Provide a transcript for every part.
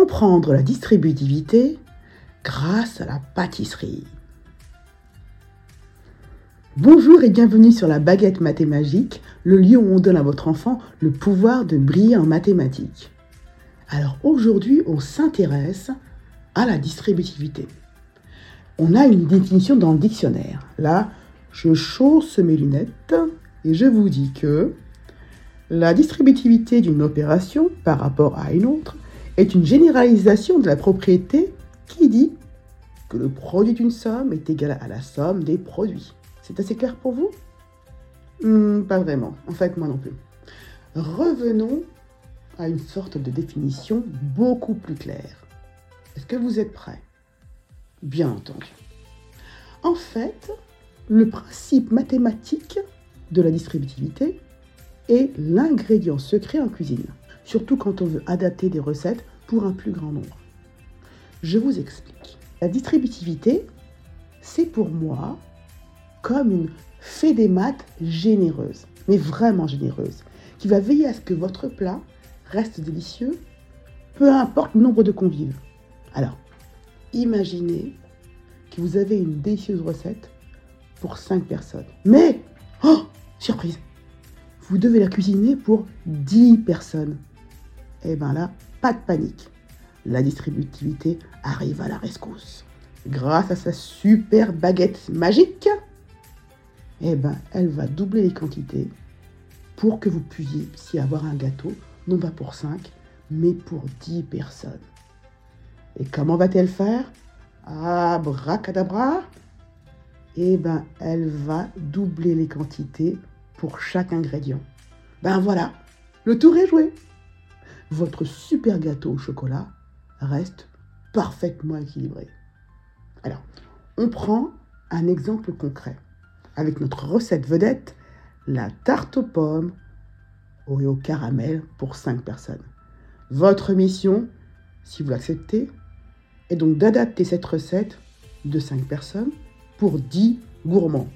Comprendre la distributivité grâce à la pâtisserie. Bonjour et bienvenue sur la baguette mathémagique, le lieu où on donne à votre enfant le pouvoir de briller en mathématiques. Alors aujourd'hui, on s'intéresse à la distributivité. On a une définition dans le dictionnaire. Là, je chausse mes lunettes et je vous dis que la distributivité d'une opération par rapport à une autre est une généralisation de la propriété qui dit que le produit d'une somme est égal à la somme des produits. C'est assez clair pour vous? Hmm, Pas vraiment, en fait moi non plus. Revenons à une sorte de définition beaucoup plus claire. Est-ce que vous êtes prêts? Bien entendu. En fait, le principe mathématique de la distributivité est l'ingrédient secret en cuisine, surtout quand on veut adapter des recettes pour un plus grand nombre. Je vous explique. La distributivité, c'est pour moi comme une fée des maths généreuse, mais vraiment généreuse, qui va veiller à ce que votre plat reste délicieux, peu importe le nombre de convives. Alors, imaginez que vous avez une délicieuse recette pour 5 personnes. Mais, oh, surprise, vous devez la cuisiner pour 10 personnes. Eh bien là, pas de panique. La distributivité arrive à la rescousse. Grâce à sa super baguette magique, eh ben, elle va doubler les quantités pour que vous puissiez avoir un gâteau, non pas pour 5, mais pour 10 personnes. Et comment va-t-elle faire? Abracadabra Eh ben, elle va doubler les quantités pour chaque ingrédient. Ben voilà, le tour est joué. Votre super gâteau au chocolat reste parfaitement équilibré. Alors, on prend un exemple concret avec notre recette vedette, la tarte aux pommes au caramel pour 5 personnes. Votre mission, si vous l'acceptez, est donc d'adapter cette recette de 5 personnes pour 10 gourmands.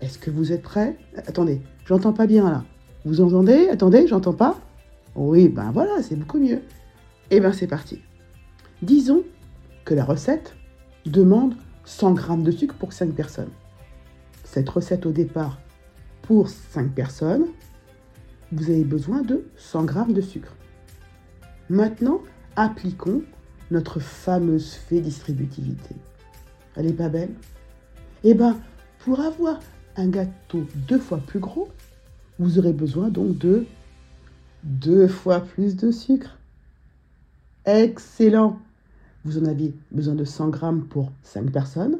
Est-ce que vous êtes prêts? Attendez, j'entends pas bien là. Vous entendez? Attendez, j'entends pas Oui, ben voilà, c'est beaucoup mieux. Eh bien, c'est parti. Disons que la recette demande 100 g de sucre pour 5 personnes. Cette recette au départ, pour 5 personnes, vous avez besoin de 100 g de sucre. Maintenant, appliquons notre fameuse fée distributivité. Elle est pas belle? Eh bien, pour avoir un gâteau deux fois plus gros, vous aurez besoin donc de deux fois plus de sucre. Excellent Vous en avez besoin de 100 grammes pour 5 personnes.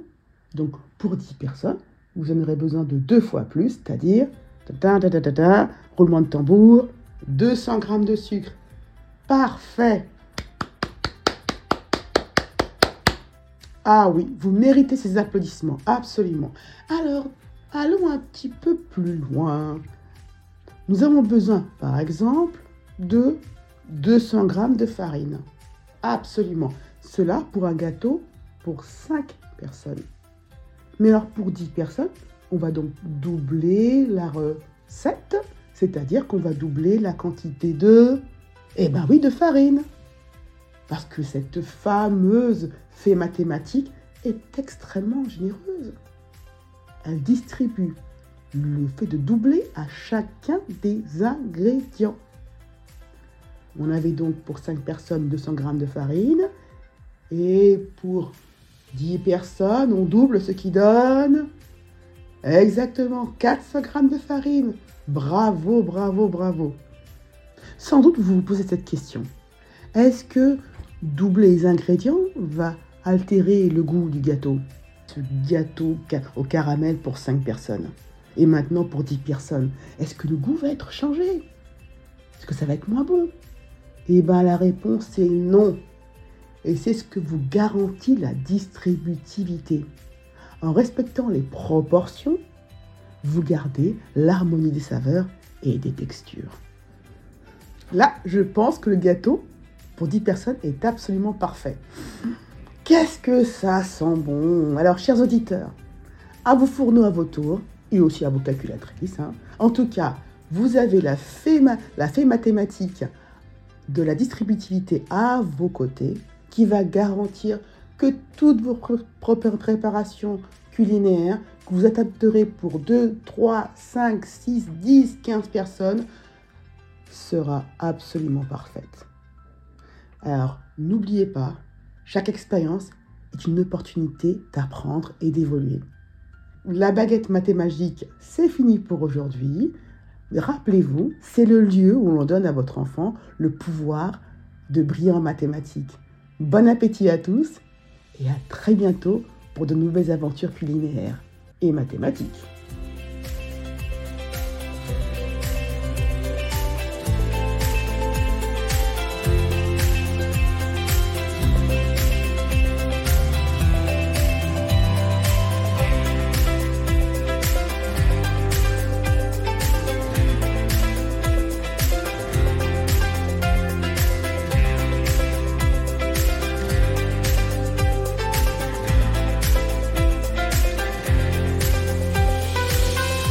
Donc, pour 10 personnes, vous en aurez besoin de deux fois plus, c'est-à-dire, roulement de tambour, 200 grammes de sucre. Parfait Ah oui, vous méritez ces applaudissements, absolument. Alors, allons un petit peu plus loin. Nous avons besoin, par exemple, de 200 g de farine. Absolument. Cela pour un gâteau pour 5 personnes. Mais alors pour 10 personnes, on va donc doubler la recette, c'est-à-dire qu'on va doubler la quantité de... Eh ben oui, de farine. Parce que cette fameuse fée mathématique est extrêmement généreuse. Elle distribue le fait de doubler à chacun des ingrédients. On avait donc pour 5 personnes 200 g de farine et pour 10 personnes, on double ce qui donne exactement 400 g de farine. Bravo, bravo, bravo. Sans doute vous vous posez cette question. Est-ce que doubler les ingrédients va altérer le goût du gâteau? Ce gâteau au caramel pour 5 personnes. Et maintenant pour 10 personnes. Est-ce que le goût va être changé? Est-ce que ça va être moins bon? Eh bien la réponse est non. Et c'est ce que vous garantit la distributivité. En respectant les proportions, vous gardez l'harmonie des saveurs et des textures. Là, je pense que le gâteau pour 10 personnes est absolument parfait. Qu'est-ce que ça sent bon? Alors, chers auditeurs, à vos fourneaux à vos tours, et aussi à vos calculatrices. Hein. En tout cas, vous avez la fée, la fée mathématique de la distributivité à vos côtés qui va garantir que toutes vos propres préparations culinaires que vous adapterez pour 2, 3, 5, 6, 10, 15 personnes sera absolument parfaite. Alors, n'oubliez pas, chaque expérience est une opportunité d'apprendre et d'évoluer. La baguette mathématique, c'est fini pour aujourd'hui. Rappelez-vous, c'est le lieu où l'on donne à votre enfant le pouvoir de briller en mathématiques. Bon appétit à tous et à très bientôt pour de nouvelles aventures culinaires et mathématiques.